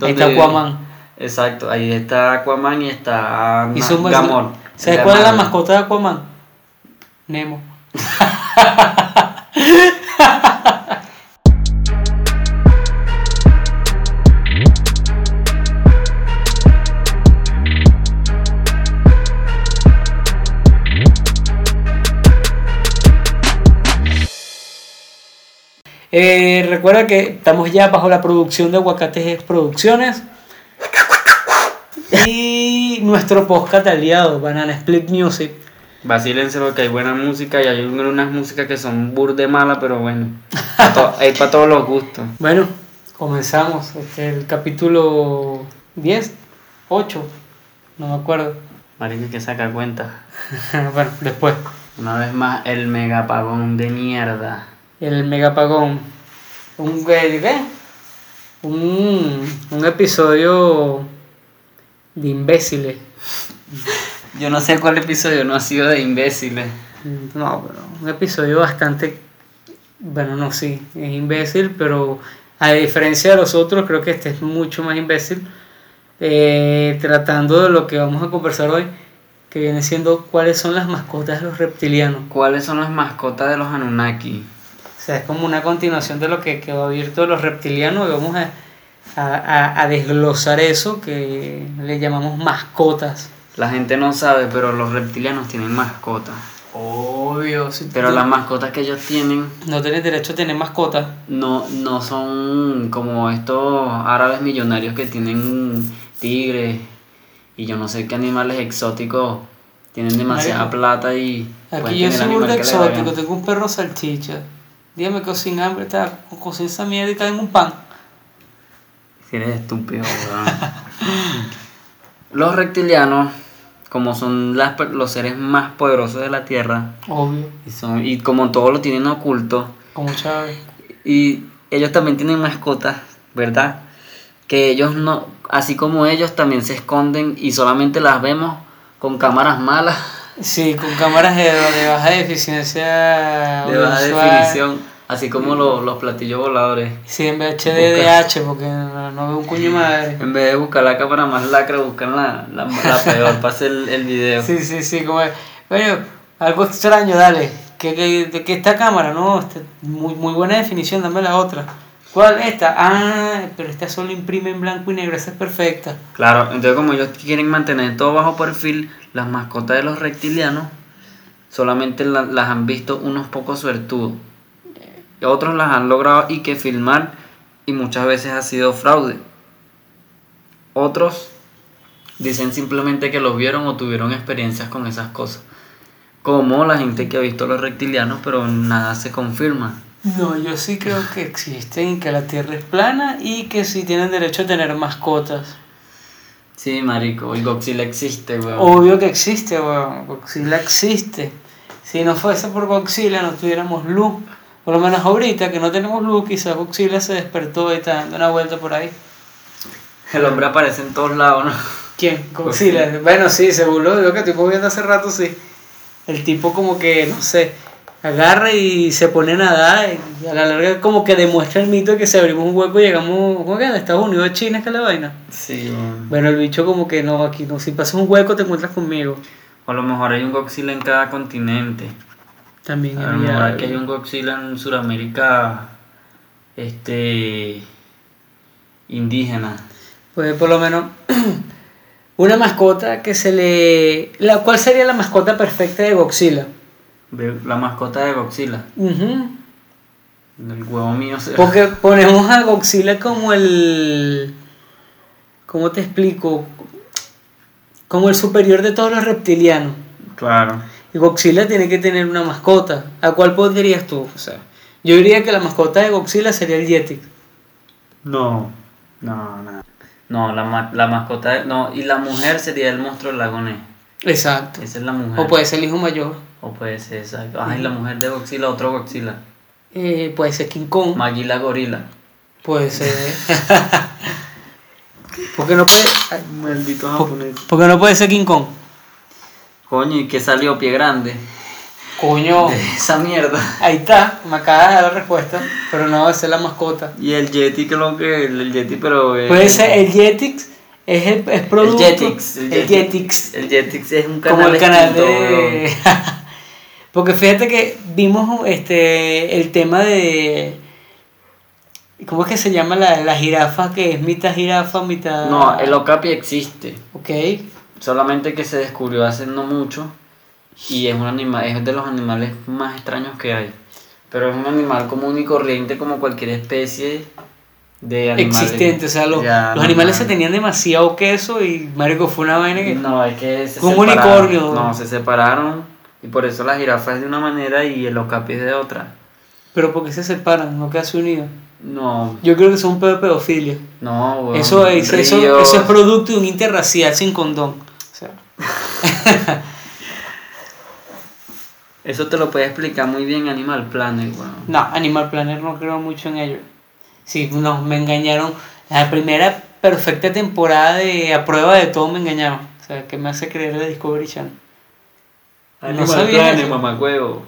Ahí está Aquaman. Exacto, ahí está Aquaman y está Y Gamor. ¿Sabes cuál es la mascota de Aquaman? Nemo. Eh, recuerda que estamos ya bajo la producción de Aguacates Producciones. Y nuestro podcast aliado, Banana Split Music. Vacílense porque hay buena música y hay unas músicas que son burde malas, pero bueno. to- hay para todos los gustos. Bueno, comenzamos. Este, el capítulo 10, 8, no me acuerdo. Marico, que saca cuenta. bueno, después. Una vez más, el megapagón de mierda. El megapagón. Un, ¿qué? Un, un episodio de imbéciles. Yo no sé cuál episodio no ha sido de imbéciles. No, pero un episodio bastante. Bueno, no, sí, es imbécil, pero a diferencia de los otros, creo que este es mucho más imbécil. Eh, tratando de lo que vamos a conversar hoy, que viene siendo cuáles son las mascotas de los reptilianos. ¿Cuáles son las mascotas de los Anunnaki? Sea, es como una continuación de lo que quedó abierto de los reptilianos y vamos a, a, a- desglosar eso que le llamamos mascotas. La gente no sabe, pero los reptilianos tienen mascotas. Obvio, si Pero tú las mascotas que ellos tienen no tienes derecho a tener mascotas. no, no son como estos árabes millonarios que tienen tigres y yo no sé qué animales exóticos tienen demasiada plata y Aquí yo soy burda exótico, tengo un perro salchicha. Dígame que sin hambre está, mierda y cae en un pan. Si eres estúpido, weón. Los reptilianos, como son las los seres más poderosos de la Tierra, Obvio, y, son, y como todo lo tienen oculto, como Chávez. y ellos también tienen mascotas, ¿verdad? Que ellos no, así como ellos también se esconden y solamente las vemos con cámaras malas, Sí, con cámaras de, de baja eficiencia de baja definición, así como los, los platillos voladores. Sí, en VHDDH, porque no, no veo un cuño madre. En vez de buscar la cámara más lacra, buscan la, la, la peor para hacer el, el video. Sí, sí, sí, como es. Bueno, algo extraño, dale. ¿Qué, qué, de qué esta cámara? No, este, muy, muy buena definición, dame la otra. ¿Cuál? Esta. Ah, pero esta solo imprime en blanco y negro, esa es perfecta. Claro, entonces como ellos quieren mantener todo bajo perfil, las mascotas de los reptilianos solamente la- las han visto unos pocos suertudos. Y Otros las han logrado y que filmar y muchas veces ha sido fraude. Otros dicen simplemente que los vieron o tuvieron experiencias con esas cosas. Como la gente que ha visto los reptilianos, pero nada se confirma. No, yo sí creo que existen y que la Tierra es plana y que sí tienen derecho a tener mascotas. Sí, marico, el Godzilla existe, weón. Obvio que existe, weón. Godzilla existe. Si no fuese por Godzilla no tuviéramos luz. Por lo menos ahorita que no tenemos luz, quizás Godzilla se despertó y está dando una vuelta por ahí. El hombre aparece en todos lados, ¿no? ¿Quién? Godzilla. Bueno, sí, seguro lo que estoy viendo hace rato, sí. El tipo como que, no sé, agarra y se pone a nadar y a la larga como que demuestra el mito de que si abrimos un hueco y llegamos, ¿cómo que? De Estados Unidos a China, es que la vaina. Sí. Bueno, el bicho como que no, aquí no, si pasas un hueco te encuentras conmigo. O a lo mejor hay un Godzilla en cada continente. También A lo había- mejor aquí hay un Godzilla en Sudamérica este indígena. Pues por lo menos una mascota que se le... La, ¿Cuál sería la mascota perfecta de Godzilla? La mascota de Godzilla. Ujú. El huevo mío se... Porque ponemos a Godzilla como el... ¿Cómo te explico? Como el superior de todos los reptilianos. Claro. Y Godzilla tiene que tener una mascota. ¿A cuál pondrías tú? O sea, yo diría que la mascota de Godzilla sería el Yeti. No. No, no. No, la, ma- la mascota de- No, y la mujer sería el monstruo del lago Ness. Exacto. Esa es la mujer. O puede ser el hijo mayor. O puede ser, exacto. Ay, la mujer de Godzilla, otro Godzilla. Eh, puede ser King Kong. Magila Gorila. Puede ser. ¿Por qué no puede, ay, Maldito por- por qué no puede ser King Kong? Coño, ¿y qué salió? Pie grande. Coño, de esa mierda. ahí está, me acabas de dar la respuesta, pero no va a ser la mascota. Y el Yeti, que lo que el Yeti, pero. eh, Puede ser el Jetix, es, el, es producto. Jetix, El, el Jetix. El Jetix es un canal como el canal extinto, de. Porque fíjate que vimos este el tema de. ¿Cómo es que se llama la, la jirafa? Que es mitad jirafa, mitad. No, el Okapi existe. Ok. Solamente que se descubrió hace no mucho. Y es un animal, es de los animales más extraños que hay. Pero es un animal común y corriente como cualquier especie de animales. Existente, o sea, los, Ya, los animales se tenían demasiado queso y marico fue una vaina que. No, es que se un unicornio. No, se separaron. Y por eso la jirafa es de una manera y el okapi es de otra. Pero porque se separan, no quedarse unidos. No, Yo creo que son un pedo pedofilia. no, weón. Eso es, eso, eso es producto de un interracial sin condón. Eso te lo puede explicar muy bien Animal Planet, weón. no, Animal Planet no creo mucho en ello. Sí, no, me engañaron. La primera perfecta temporada de A Prueba de Todo me engañaron. O sea, que me hace creer de Discovery Channel. Animal sabía Planet, mamacuevo.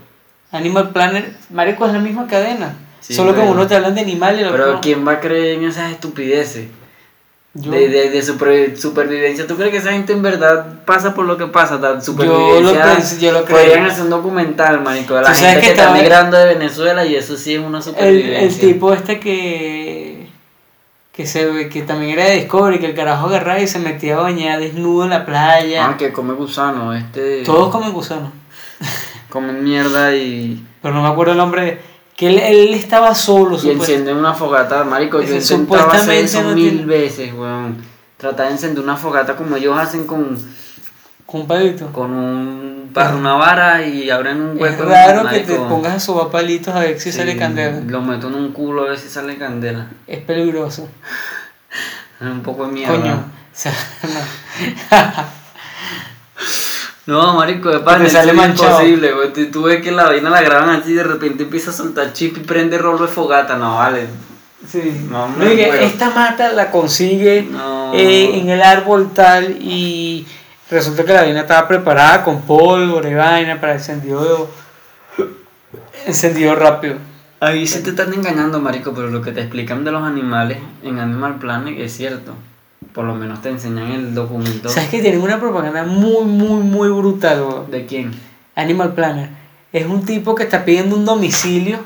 Animal Planet, marico, es la misma cadena. Sí, Solo que uno te hablan de animales Pero no. ¿quién va a creer en esas estupideces? De, de, de super- supervivencia. ¿Tú crees que esa gente en verdad pasa por lo que pasa? La yo lo supervivencia. pensé, yo lo Podrían creo. hacer un documental, marico, de la gente que, que está migrando de Venezuela y eso sí es una El, supervivencia. el tipo este que que se que también era de Discovery, que el carajo agarraba y se metía a bañar desnudo en la playa. Ah, que come gusano, este... Todos comen gusano. Comen mierda y... Pero no me acuerdo el nombre. Que él, él estaba solo, Y encienden una fogata, marico, yo intentado hacer eso no mil tiene- veces, weón. Tratar de encender una fogata como ellos hacen con, con un palito. con un, para una vara y abren un Es hueco. en- raro que te pongas a sobar palitos a ver si Sí, sale candela. Lo meto en un culo a ver si sale candela. Es peligroso. Es un poco de mierda. Coño. O sea, no. No, marico, de pan, es imposible, güey. Tú, ves que la vaina la graban así y de repente empieza a soltar chip y prende rolo de fogata. No, vale. Sí. No, muero. esta mata la consigue No. eh, en el árbol tal y resulta que la vaina estaba preparada con pólvora y vaina para encendido encendido rápido. Ahí sí te están engañando, marico, pero lo que te explican de los animales en Animal Planet es cierto. Por lo menos te enseñan el documento. ¿Sabes que tienen una propaganda muy, muy, muy brutal? ¿De quién? Animal Planner. Es un tipo que está pidiendo un domicilio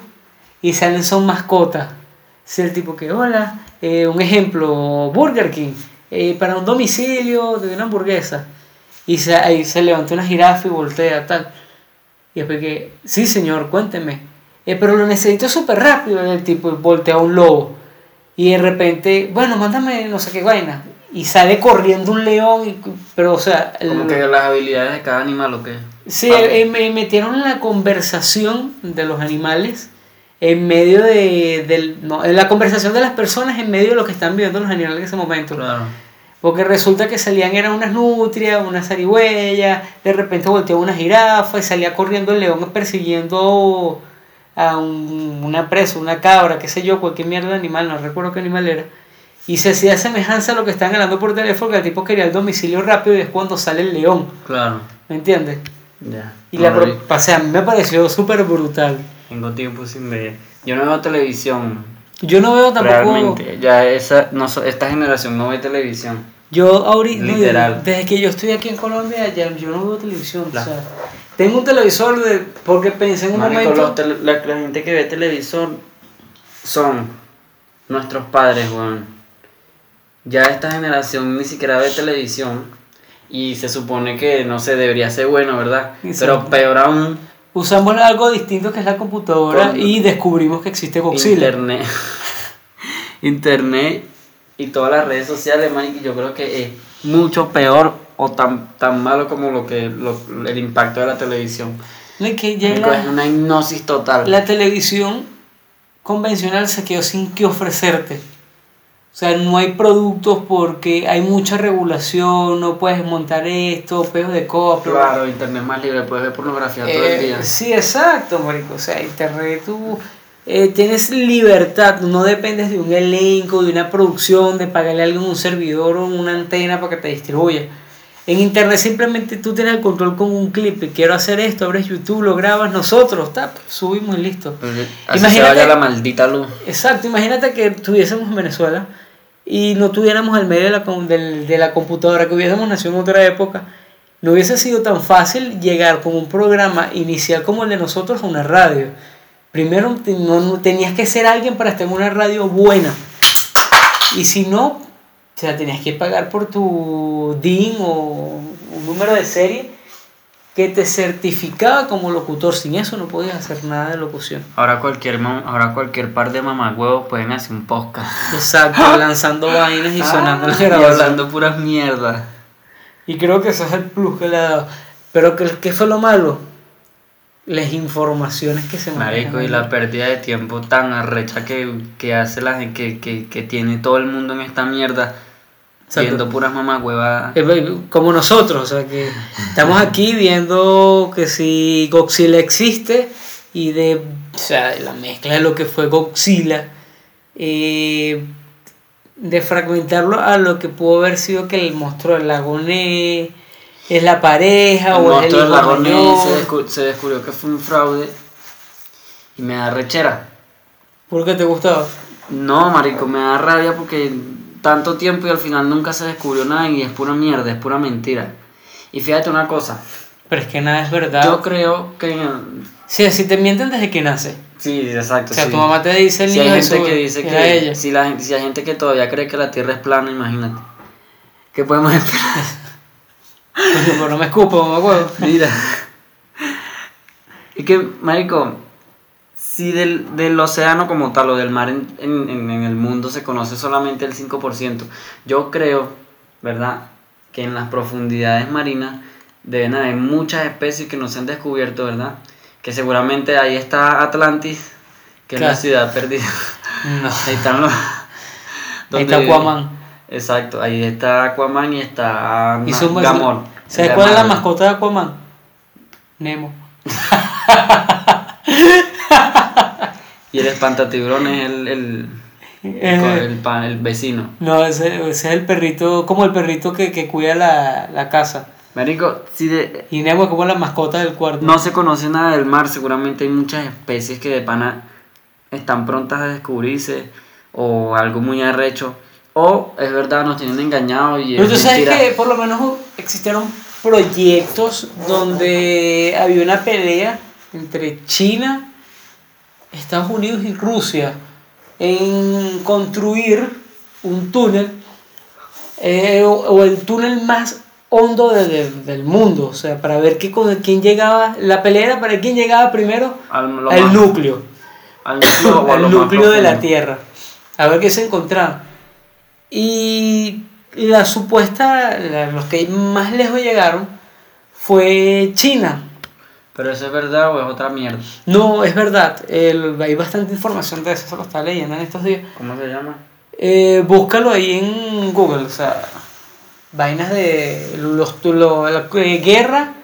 y salen son mascotas. Es el tipo que, hola, eh, un ejemplo, Burger King, eh, para un domicilio de una hamburguesa. Y se, ahí se levanta una jirafa y voltea, tal. Y después que, sí señor, cuénteme. "Eh, pero lo necesito súper rápido. El tipo voltea a un lobo. Y de repente, bueno, mándame no sé qué vaina. Y sale corriendo un león, y- pero o sea... el- Como que las habilidades de cada animal o qué. Sí, Vale. eh, me metieron la conversación de los animales en medio de, del, no, en la conversación de las personas en medio de lo que están viviendo los animales en ese momento. Claro. Porque resulta que salían eran unas nutrias, unas zarigüeyas, de repente volteaba una jirafa y salía corriendo el león persiguiendo a un- una presa, una cabra, qué sé yo, cualquier mierda de animal, no recuerdo qué animal era. Y se hacía semejanza a lo que estaban hablando por teléfono, que el tipo quería el domicilio rápido y es cuando sale el león, Claro. ¿me entiendes? Ya. Y No la pro- o sea, a mí me pareció súper brutal. Tengo tiempo sin ver. Yo no veo televisión. Yo no veo tampoco. Realmente. Ya esa, no, esta generación no ve televisión. Yo ahorita. no, Literal. desde que yo estoy aquí en Colombia, ya yo no veo televisión. La- O sea, tengo un televisor de, porque pensé en un Marico, momento. los la, la gente que ve televisor son nuestros padres, weón. Ya esta generación ni siquiera ve televisión y se supone que, no sé, debería ser bueno, ¿verdad? Pero peor aún, Usamos algo distinto que es la computadora Con- y descubrimos que existe Godzilla. internet. internet y todas las redes sociales, marico, yo creo que es mucho peor o tan, tan malo como lo que lo- el impacto de la televisión. No, es que ya Marico, la, es una hipnosis total. la televisión convencional se quedó sin que ofrecerte. O sea, no hay productos porque hay mucha regulación, no puedes montar esto, peos de copia. Claro, internet más libre, puedes ver pornografía todo el Eh, día. Sí, exacto, marico. O sea, internet tú eh, tienes libertad, no dependes de un elenco, de una producción, de pagarle a alguien un servidor o una antena para que te distribuya. En internet simplemente tú tienes el control con un clip. Quiero hacer esto, abres YouTube, lo grabas nosotros, tap, subimos y listo. Así Imagínate- se vaya la maldita luz. Exacto, imagínate que estuviésemos en Venezuela y no tuviéramos el medio de la, de la computadora, que hubiésemos nacido en otra época. No hubiese sido tan fácil llegar con un programa inicial como el de nosotros a una radio. Primero no, no- tenías que ser alguien para estar en una radio buena. Y si no, sea, tenías que pagar por tu DIN o un número de serie que te certificaba como locutor. Sin eso no podías hacer nada de locución. Ahora cualquier, mam- ahora cualquier par de mamagüevos pueden hacer un podcast. Exacto, lanzando vainas y sonando Ah, y grabación. hablando puras mierdas. Y creo que ese es el plus que le ha dado. Pero ¿qué, qué fue lo malo? Las informaciones que se Marico, y manejan. la pérdida de tiempo tan arrecha que, que hace la gente, que, que, que tiene todo el mundo en esta mierda, Exacto. viendo puras mamagüevas. Eh, Como nosotros, o sea que estamos aquí viendo que si Godzilla existe y de o sea, la mezcla de lo que fue Godzilla, eh, de fragmentarlo a lo que pudo haber sido que el monstruo del lago Ness es la pareja El o monstruo del hijo lago Ness mayor. se, descu- se descubrió que fue un fraude y me da rechera. ¿Por qué te gustaba? No, marico, me da rabia porque tanto tiempo y al final nunca se descubrió nada y es pura mierda, es pura mentira. Y fíjate una cosa, Pero es que nada es verdad. yo creo que... Sí, así te mienten desde que nace. Sí, exacto. O sea, sí. tu mamá te dice el Si niño hay gente que dice que... ella. Si, la, si hay gente que todavía cree que la Tierra es plana, imagínate. ¿Qué podemos esperar? Pero no me escupo, mamá huevo. Mira. Es que, marico, si del, del océano como tal o del mar en, en- en- el mundo se conoce solamente el 5%, yo creo, ¿verdad? Que en las profundidades marinas deben haber muchas especies que no se han descubierto, ¿verdad? Que seguramente ahí está Atlantis, que es la Claro. ciudad perdida. No. Ahí están los... Ahí está. Aquaman. Exacto, ahí está Aquaman y está Y Gamor. ¿Sabes cuál es la mascota de Aquaman? Nemo. Y el espantatiburón es el, el, el, el vecino. no, ese, ese es el perrito, como el perrito que, que cuida la, la casa. Marico, si de, Y es como la mascota del cuarto. no se conoce nada del mar, seguramente hay muchas especies que de pana están prontas a descubrirse o algo muy arrecho. O es verdad, nos tienen engañados y Pero tú sabes que por lo menos existieron proyectos donde había una pelea entre China, Estados Unidos y Rusia en construir un túnel eh, o, o el túnel más hondo de- de- del mundo, o sea, para ver qué, cosa- quién llegaba, la pelea era para quién llegaba primero Al, núcleo al núcleo, al núcleo de la. Tierra, a ver qué se encontraba. Y la supuesta, la- los que más lejos llegaron, fue China. Pero eso es verdad o es otra mierda. No, es verdad, el- hay bastante información de eso, eso lo estaba leyendo en estos días. ¿Cómo se llama? Eh, búscalo ahí en Google, o sea, vainas de los, la eh, guerra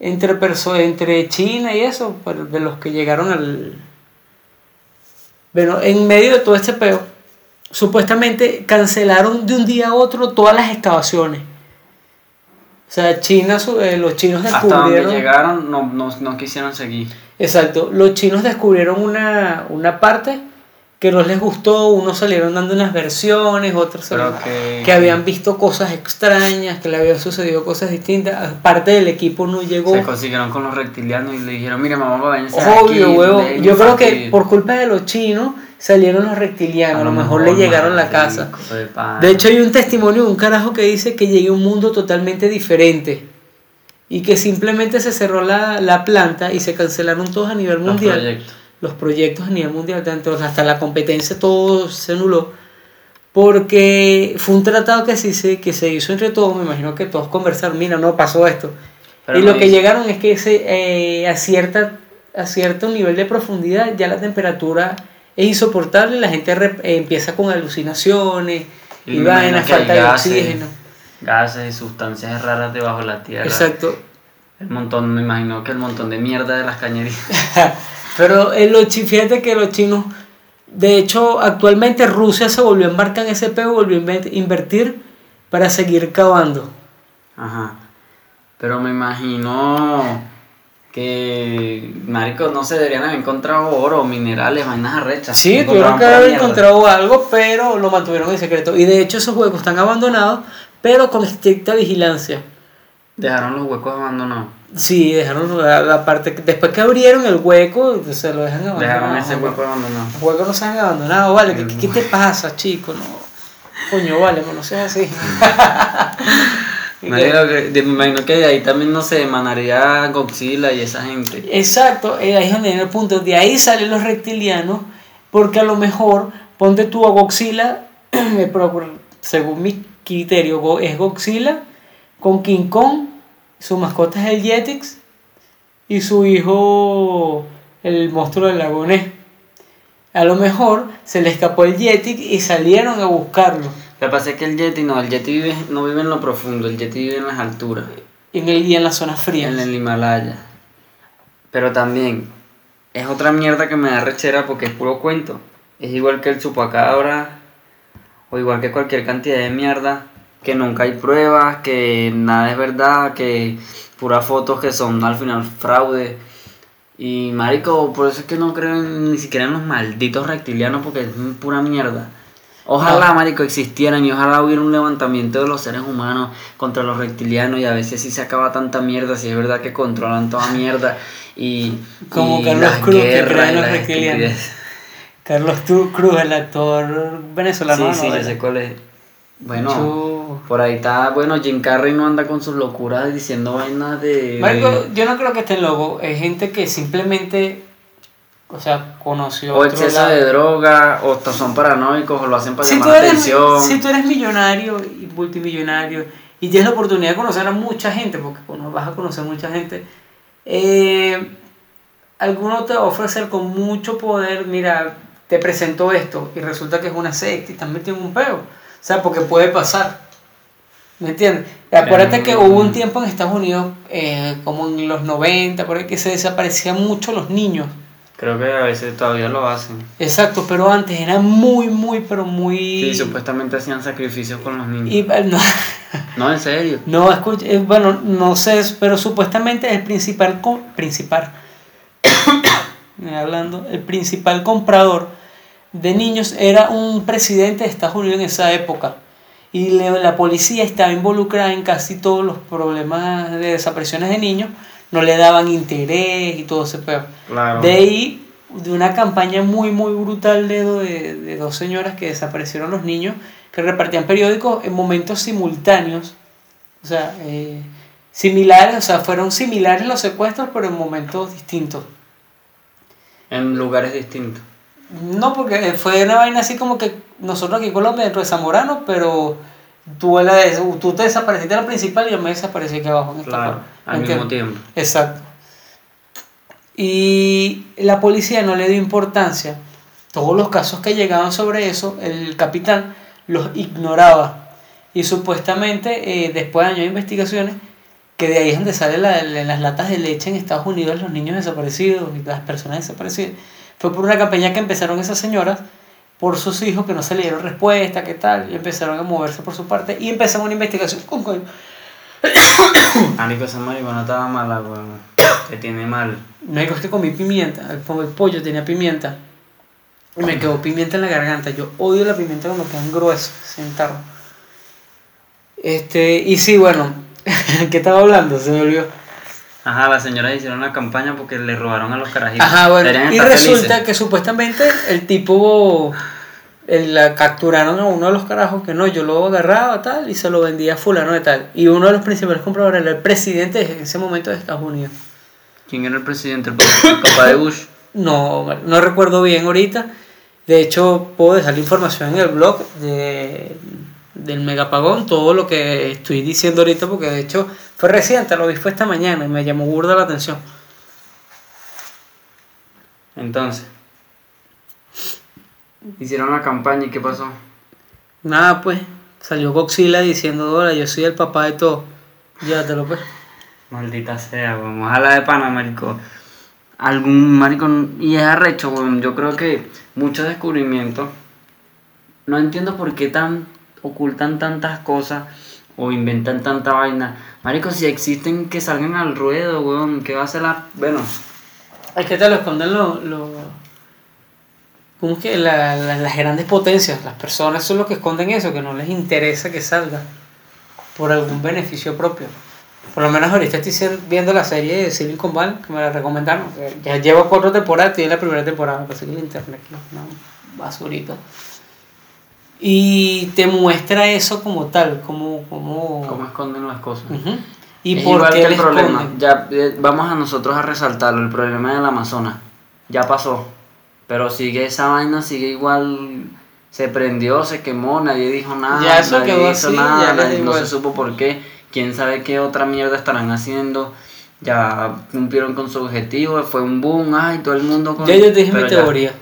entre, perso entre China y eso, de los que llegaron al... Bueno, en medio de todo este peo, supuestamente cancelaron de un día a otro todas las excavaciones. O sea, China, eh, los chinos Hasta donde descubrieron... llegaron no, no, no quisieron seguir. Exacto, los chinos descubrieron una, una parte que no les gustó, unos salieron dando unas versiones, otros salieron- que- que habían visto cosas extrañas, que le habían sucedido cosas distintas, parte del equipo no llegó. Se consiguieron con los reptilianos y le dijeron, mire mamá, váyanse Obvio, aquí, huevo. Yo creo que infantil". por culpa de los chinos salieron los reptilianos, a lo mejor le llegaron a la casa. de hecho hay un testimonio de un carajo que dice que llegué a un mundo totalmente diferente y que simplemente se cerró la, la planta y se cancelaron todos a nivel mundial. Los proyectos a nivel mundial, tanto hasta la competencia, todo se anuló. Porque fue un tratado que, se, que se hizo entre todos, me imagino que todos conversaron, mira, no pasó esto. Pero y no lo que llegaron es que eh, a, cierta, a cierto nivel de profundidad ya la temperatura es insoportable y la gente re- eh, empieza con alucinaciones y, imagino vainas, falta de gases, oxígeno. Gases y sustancias raras debajo de la tierra. Exacto. El montón, me imagino que el montón de mierda de las cañerías. Pero eh, los fíjate que los chinos, de hecho, actualmente Rusia se volvió a embarcar en ese peo, volvió a invertir para seguir cavando. Ajá. Pero me imagino que, marico, no se deberían haber encontrado oro, minerales, vainas arrechas. Sí, No tuvieron que haber encontrado algo, pero lo mantuvieron en secreto. Y de hecho esos huecos están abandonados, pero con estricta vigilancia. Dejaron los huecos abandonados. Sí, dejaron la, la parte, después que abrieron el hueco, se lo dejan abandonado. Dejaron ese hueco abandonado. Los huecos no se han abandonado, vale. ¿Qué, qué te pasa, chico? No. Coño, vale, no seas así. De- me imagino que de ahí también no se emanaría Godzilla y esa gente. Exacto, eh, ahí es donde viene el punto. De ahí salen los reptilianos, porque a lo mejor, ponte tú a Godzilla, eh, según mi criterio, es Godzilla con King Kong, su mascota es el Jetix y su hijo, el monstruo del lago Ness. A lo mejor se le escapó el Jetix y salieron a buscarlo. Lo que pasa es que el Yeti no, el Yeti vive, no vive en lo profundo, el Yeti vive en las alturas, En el, y en las zonas frías. en el Himalaya. Pero también es otra mierda que me da rechera porque es puro cuento. Es igual que el chupacabra o igual que cualquier cantidad de mierda que nunca hay pruebas, que nada es verdad, que puras fotos que son al final fraude. Y marico, por eso es que no creo en- ni siquiera en los malditos reptilianos porque es pura mierda. Ojalá, No. marico, existieran y ojalá hubiera un levantamiento de los seres humanos contra los reptilianos y a veces sí se acaba tanta mierda, si es verdad que controlan toda mierda y Como y Carlos Cruz, que guerras cree en y los reptilianos. Carlos Cruz, el actor venezolano. Sí, sí, ¿no? sé cuál es. Bueno, por ahí está, bueno, Jim Carrey no anda con sus locuras diciendo vainas de... Marico, de- yo no creo que estén locos. Es gente que simplemente, o sea, conoció. o exceso lado. de droga, o son paranoicos, o lo hacen para Si llamar la eres, atención. si tú eres millonario y multimillonario y tienes la oportunidad de conocer a mucha gente, porque bueno, vas a conocer mucha gente, eh, alguno te va a ofrecer con mucho poder, mira, te presento esto y resulta que es una secta y metido en un peo. O sea, porque puede pasar. ¿Me entiendes? Acuérdate que hubo un tiempo en Estados Unidos, eh, como en los 90, por ahí, que se desaparecían mucho los niños. Creo que a veces todavía lo hacen. Exacto, pero antes era muy, muy, pero muy... Sí, supuestamente hacían sacrificios con los niños. Y, eh, no, No, en serio. no, escucha, eh, bueno, no sé, pero supuestamente el principal, co- principal, hablando, el principal comprador de niños era un presidente de Estados Unidos en esa época. Y le- la policía estaba involucrada en casi todos los problemas de desapariciones de niños, no le daban interés y todo ese peor. Claro. De ahí, de una campaña muy, muy brutal de, de, de dos señoras que desaparecieron los niños, que repartían periódicos en momentos simultáneos. O sea, eh, similares, o sea, fueron similares los secuestros, pero en momentos distintos. En lugares distintos. No, porque fue una vaina así como que nosotros aquí en Colombia, dentro de Zamorano, pero tú, la tú te desapareciste a la principal y yo me desaparecí aquí abajo en esta Claro, parte. al mismo tiempo. Exacto. Y la policía no le dio importancia. Todos los casos que llegaban sobre eso, el capitán los ignoraba. Y supuestamente, eh, después de años de investigaciones, que de ahí es donde salen la- la- las latas de leche en Estados Unidos, los niños desaparecidos y las personas desaparecidas, fue por una campaña que empezaron esas señoras por sus hijos que no se le dieron respuesta, qué tal, y empezaron a moverse por su parte y empezaron una investigación con coño. Marico, esa marihuana estaba mala, weón. Te tiene mal. Me dijo, es que comí pimienta, el, po- el pollo tenía pimienta. Y me quedó pimienta en la garganta. Yo odio la pimienta cuando quedan gruesos, sentarlo. Este, y sí, bueno, ¿qué estaba hablando? Se me olvidó. Ajá, las señoras hicieron una campaña porque le robaron a los carajitos. Ajá, bueno, y resulta felices. que supuestamente el tipo, el, la capturaron a uno de los carajos que no, yo lo agarraba tal y se lo vendía a fulano de tal. Y uno de los principales compradores era el presidente de ese momento de Estados Unidos. ¿Quién era el presidente? El papá, el papá de Bush. No, no recuerdo bien ahorita. De hecho, puedo dejar la información en el blog de, del megapagón, todo lo que estoy diciendo ahorita, porque de hecho fue reciente, lo vi fue esta mañana y me llamó burda la atención. Entonces. Hicieron la campaña y ¿qué pasó? Nada, pues, salió Godzilla diciendo, hola, yo soy el papá de todo. Llévatelo, pues. Maldita sea, weón. Ojalá de pana, marico. Algún marico. Y es arrecho. Yo creo que muchos descubrimientos. No entiendo por qué tan ocultan tantas cosas. O inventan tanta vaina. Marico, si existen que salgan al ruedo, weón, ¿qué va a hacer la...? Bueno, Es que te lo esconden los... Lo, ¿Cómo es que la- la- las grandes potencias? Las personas son los que esconden eso, que no les interesa que salga por algún beneficio propio. Por lo menos ahorita estoy ser- viendo la serie de Silicon Valley, que me la recomendaron. que Ya llevo cuatro temporadas, tiene la primera temporada, me parece que el internet aquí, una basurita. Y te muestra eso como tal, como... como, ¿cómo esconden las cosas? Ujú. ¿Y Es por igual qué que el problema. esconden? Ya eh, vamos a nosotros a resaltarlo, el problema del Amazonas. Ya pasó. Pero sigue esa vaina, sigue igual. Se prendió, se quemó, nadie dijo nada. Ya eso nadie quedó hizo así, nada, ya nadie- no se supo por qué. Quién sabe qué otra mierda estarán haciendo. Ya cumplieron con su objetivo, fue un boom, ay, todo el mundo con. Ya yo te dije mi teoría. Ya,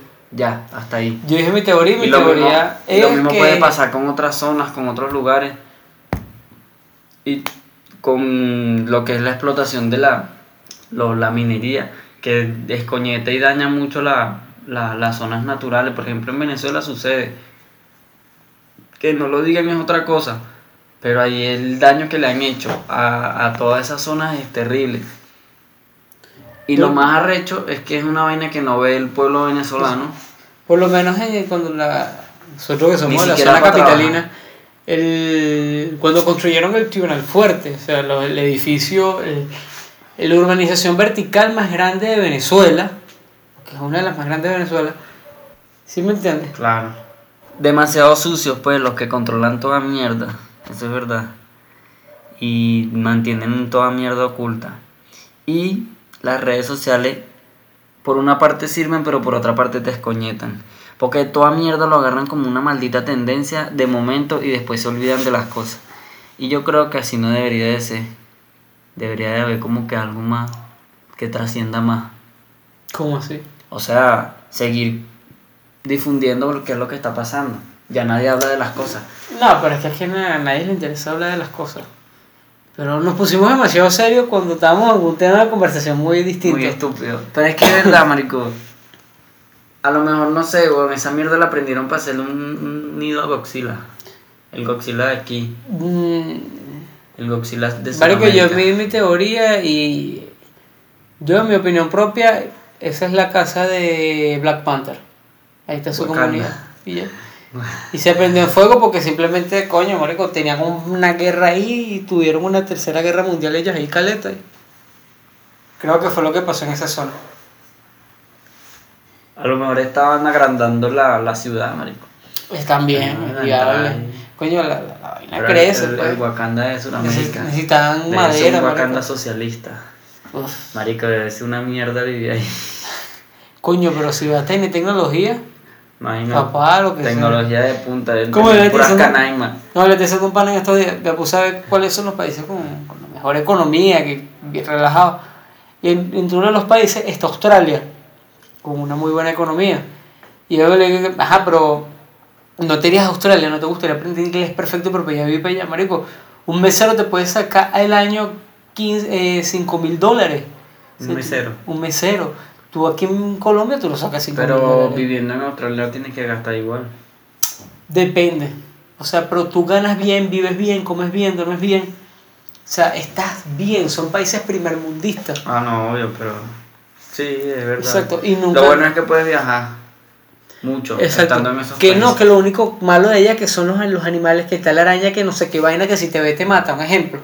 hasta ahí. Yo dije mi teoría y mi Y lo mismo, teoría y lo es mismo que... puede pasar con otras zonas, con otros lugares. Y con lo que es la explotación de la, lo- la minería, que descoñeta y daña mucho la- la- las zonas naturales. Por ejemplo, en Venezuela sucede. Que no lo digan es otra cosa. Pero ahí el daño que le han hecho a, a todas esas zonas es terrible. Y lo más arrecho es que es una vaina que no ve el pueblo venezolano. Por lo menos en- cuando la, nosotros que Ni somos de la zona capitalina, el, cuando construyeron el Tribunal Fuerte, o sea, lo- el edificio, el- la urbanización vertical más grande de Venezuela, que es una de las más grandes de Venezuela, ¿sí me entiendes? Claro. Demasiado sucios, pues, los que controlan toda mierda. Eso es verdad. Y mantienen toda mierda oculta. Y las redes sociales, por una parte sirven, pero por otra parte te escoñetan. Porque toda mierda lo agarran como una maldita tendencia de momento y después se olvidan de las cosas. Y yo creo que así no debería de ser. Debería de haber como que algo más que trascienda más. ¿Cómo así? O sea, seguir difundiendo qué es lo que está pasando. Ya nadie habla de las cosas. No, pero es que, es que a nadie le interesa hablar de las cosas. Pero nos pusimos demasiado serios cuando estábamos en un tema de conversación muy distinto. Muy estúpido. Pero es que es verdad, marico. A lo mejor, no sé, weón, esa mierda la aprendieron para hacerle un, un nido a Godzilla. El Godzilla de aquí. Mm, El Godzilla de Marico, yo vi mi teoría y yo en mi opinión propia, esa es la casa de Black Panther. Ahí está su Wakanda. comunidad. Y, ya. Y se prendió en fuego porque simplemente, coño, marico, tenía como una guerra ahí y tuvieron una tercera guerra mundial ellos ahí caleta. Creo que fue lo que pasó en esa zona. A lo mejor estaban agrandando la, la ciudad, marico. Están bien, es viable. ahí. Coño, la, la, la vaina Pero crece. el, pues. el Wakanda de Sudamérica. Necesitan Debe ser madera, un Wakanda marico. socialista. Uf. Marico, debe ser una mierda vivir ahí. Coño, pero si vas a tener tecnología, Papá, lo que sea. Tecnología de punta, de ¿Cómo le puras canaimas. No, le estoy un pan en estos días. Me puse a ver cuáles son los países con, con la mejor economía, que bien relajado. Y en- entre uno de los países está Australia, con una muy buena economía. Y yo le digo, ajá, pero no te irías a Australia, no te gustaría aprender inglés perfecto, pero pues ya viví para allá, marico. Un mesero te puede sacar al año 15, eh, 5 mil dólares. Un sea, mesero. Un mesero. Tú aquí en Colombia tú lo sacas 5 mil Pero dólares. viviendo en Australia tienes que gastar igual. Depende. O sea, pero tú ganas bien, vives bien, comes bien, duermes bien. O sea, estás bien. Son países primermundistas. Ah, no, obvio, pero. Sí, es verdad. Exacto, y nunca- Lo bueno es que puedes viajar mucho Exacto. estando en esos Que no, que lo único malo de ella que son los, los animales, que está la araña, que no sé qué vaina, que si te ve te mata. Un ejemplo.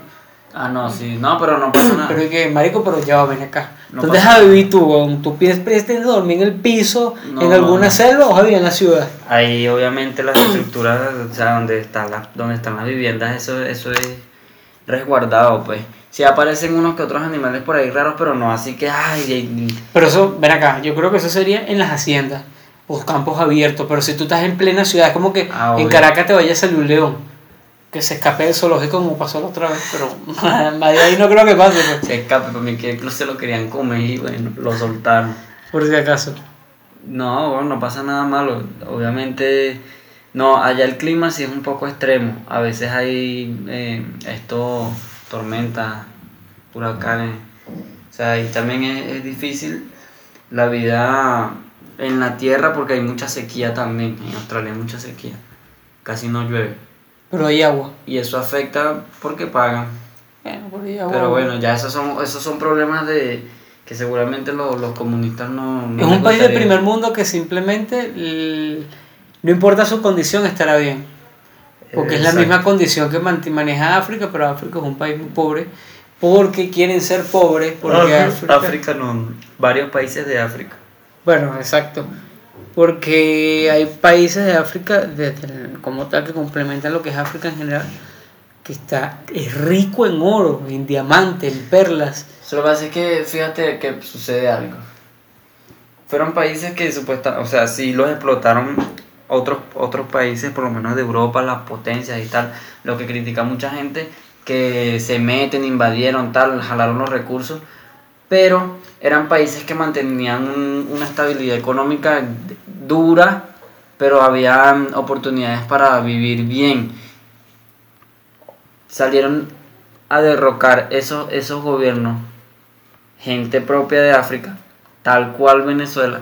Ah, no, sí. No, pero no pasa nada. Pero que, marico, pero ya va, ven acá. No ¿Dónde pasa vas a vivir tú, weón? ¿Tú piensas pretendes dormir en el piso, No. en alguna selva o en la ciudad? Ahí obviamente las estructuras, o sea, donde están las, donde están las viviendas, eso, eso es resguardado, pues. Sí aparecen unos que otros animales por ahí raros, pero no así que, ay, Pero eso, ven acá, yo creo que eso sería en las haciendas o campos abiertos. Pero si tú estás en plena ciudad, es como que Ah, en. Caracas te vaya a salir un león que se escape del zoológico como pasó la otra vez. Pero de ahí no creo que pase, pues, se escape, porque que incluso se lo querían comer y bueno, lo soltaron. por si acaso. No, bueno, no pasa nada malo. Obviamente, no, allá el clima sí es un poco extremo. A veces hay eh, esto, tormentas, huracanes. O sea, y también es, es difícil la vida en la tierra porque hay mucha sequía también. En Australia hay mucha sequía. Casi no llueve. Pero hay agua. Y eso afecta porque pagan. Bueno, pero hay agua. Pero bueno, ya esos son, esos son problemas de que seguramente los, los comunistas no... no es un país del gustaría. primer mundo que simplemente no importa su condición, estará bien. Porque es la misma condición que man- maneja África, pero África es un país muy pobre. Porque quieren ser pobres, porque África, África... no, varios países de África. Bueno, exacto. Porque hay países de África, de- como tal, que complementan lo que es África en general, que está es rico en oro, en diamantes, en perlas. Lo que pasa es que fíjate que sucede algo. Fueron países que supuestamente, o sea, sí los explotaron otros, otros países, por lo menos de Europa, las potencias y tal. Lo que critica mucha gente, que se meten, invadieron, tal, jalaron los recursos. Pero eran países que mantenían un- una estabilidad económica dura, pero había mm, oportunidades para vivir bien. Salieron a derrocar esos, esos gobiernos, gente propia de África, tal cual Venezuela,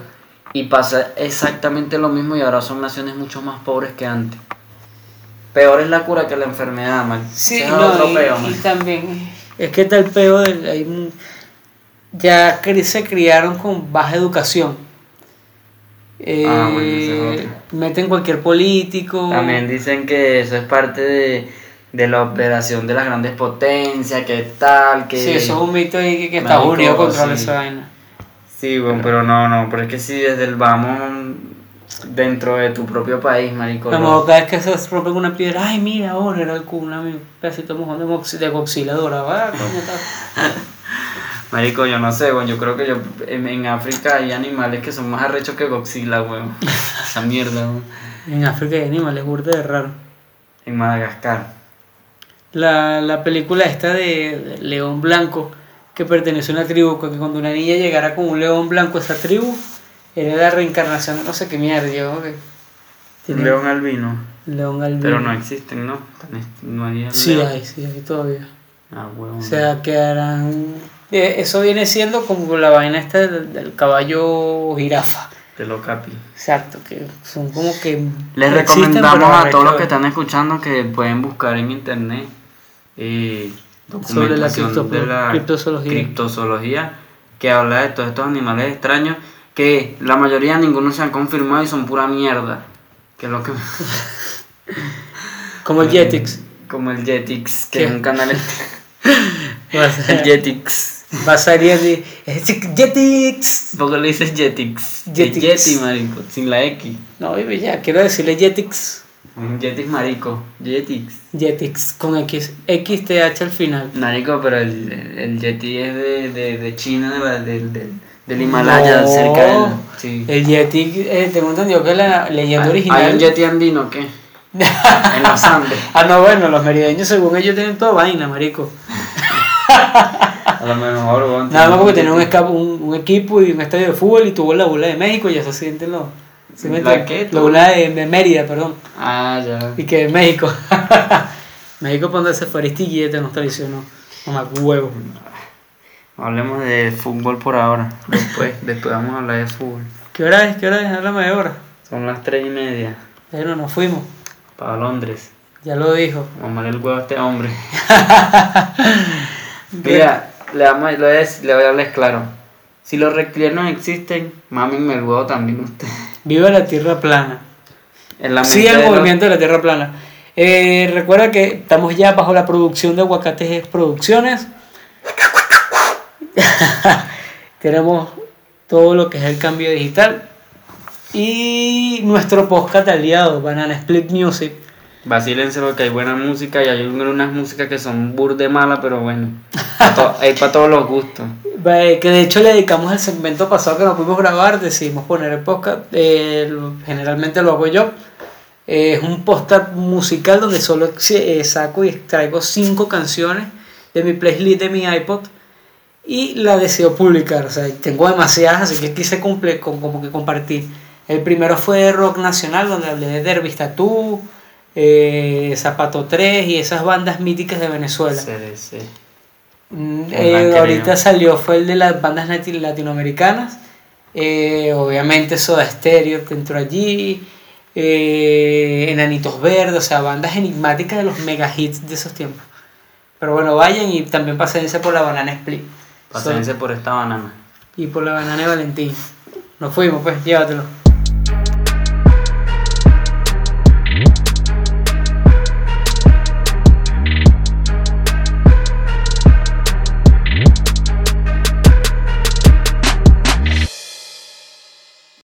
y pasa exactamente lo mismo y ahora son naciones mucho más pobres que antes. Peor es la cura que la enfermedad, man. Sí, es no, otro y, peo, y man. también es que está el peo de hay ya se criaron con baja educación. Eh, Ah, bueno, es meten cualquier político. También dicen que eso es parte de, de la operación de las grandes potencias, que tal, que... Sí, eso es un mito ahí que, que Estados Unidos controla sí. esa vaina. Sí, bueno, pero no, no, pero es que si desde el vamos dentro de tu propio país, marico. A lo mejor cada vez que se rompe una piedra, ay, mira, ahora era el cuna, un pedacito mojón de, de coxiladora, va, coño, tal. Marico, yo no sé, weón. Yo creo que yo en, en África hay animales que son más arrechos que Godzilla, weón. Esa mierda, weón. En África hay animales burda de raro. En Madagascar. La, la película esta de, León Blanco, que pertenece a una tribu, que cuando una niña llegara con un león blanco a esa tribu, era la reencarnación no sé qué mierda, yo, Un león albino. león albino. Pero no existen, ¿no? No hay Sí león. hay, sí hay todavía. Ah, weón. O sea, quedarán... eh, Eso viene siendo como la vaina esta del, del caballo jirafa. De lo capi. Exacto, que son como que... Les recomendamos a todos los que están escuchando que pueden buscar en internet eh, Sobre la cripto- de la criptozoología. criptozoología que habla de todos estos animales extraños que la mayoría ninguno se han confirmado y son pura mierda. Que es lo que Como el Jetix. como el Jetix, que ¿Qué? es un canal el Jetix. Va a salir de... es Jetix. ¿Por qué le dices Jetix? Jetix. Es Yeti, marico, sin la X. No, baby, ya, quiero decirle Jetix. Un Jetix marico, Jetix. Jetix con X, XTH al final. Marico, pero el, el, el Yeti es de, de, de China, de del, del, del Himalaya, No. cerca del... Sí. El Yeti, eh, tengo entendido que la leyenda original. ¿Hay un Yeti andino qué? en los Andes. ah, no, bueno, los merideños, según ellos, tienen toda vaina, marico. A lo mejor, weón, Nada más porque tienen un, esca- un, un equipo y un estadio de fútbol y tuvo la bola de México y eso se sienten los. ¿sí me ¿La qué? La bola de, de Mérida, perdón. Ah, ya. Y que de México. México, donde se fue Aristillete, nos traicionó. Mamá, huevo. Hablemos de fútbol por ahora. Después, después vamos a hablar de fútbol. ¿Qué hora es? ¿Qué hora es? Háblame de hora. Son las tres y media. Pero nos fuimos. Para Londres. Ya lo dijo. Vamos a darle el huevo a este hombre. Mira, le, vamos, le, voy a, decir- le voy a hablar claro. Si los reptilianos existen, mámenme el huevo también usted. Viva la tierra plana. En la Sí, el de los- movimiento de la tierra plana. Eh, recuerda que estamos ya bajo la producción de Aguacates Producciones. Tenemos todo lo que es el cambio digital. Y nuestro podcast aliado, Banana Split Music. Vacílense porque hay buena música y hay unas músicas que son burde malas, pero bueno. pa' to- hay para todos los gustos. Que de hecho le dedicamos al segmento pasado que no pudimos grabar, decidimos poner el podcast. eh, generalmente lo hago yo. Eh, es un podcast musical donde solo eh, saco y extraigo cinco canciones de mi playlist de mi iPod y la deseo publicar. O sea, tengo demasiadas, así que quise cumple, como que compartir. El primero fue rock nacional, donde hablé de Derby Tattoo, eh, Zapato 3 y esas bandas míticas de Venezuela. CDC. Mm, Un eh, ahorita salió, fue el de las bandas lati- latinoamericanas. Eh, obviamente Soda Stereo entró allí. eh, Enanitos Verdes, o sea, bandas enigmáticas de los mega hits de esos tiempos. Pero bueno, vayan y también pasense por la banana split. Pásense por esta banana. Y por la banana de Valentín. Nos fuimos, pues, llévatelo.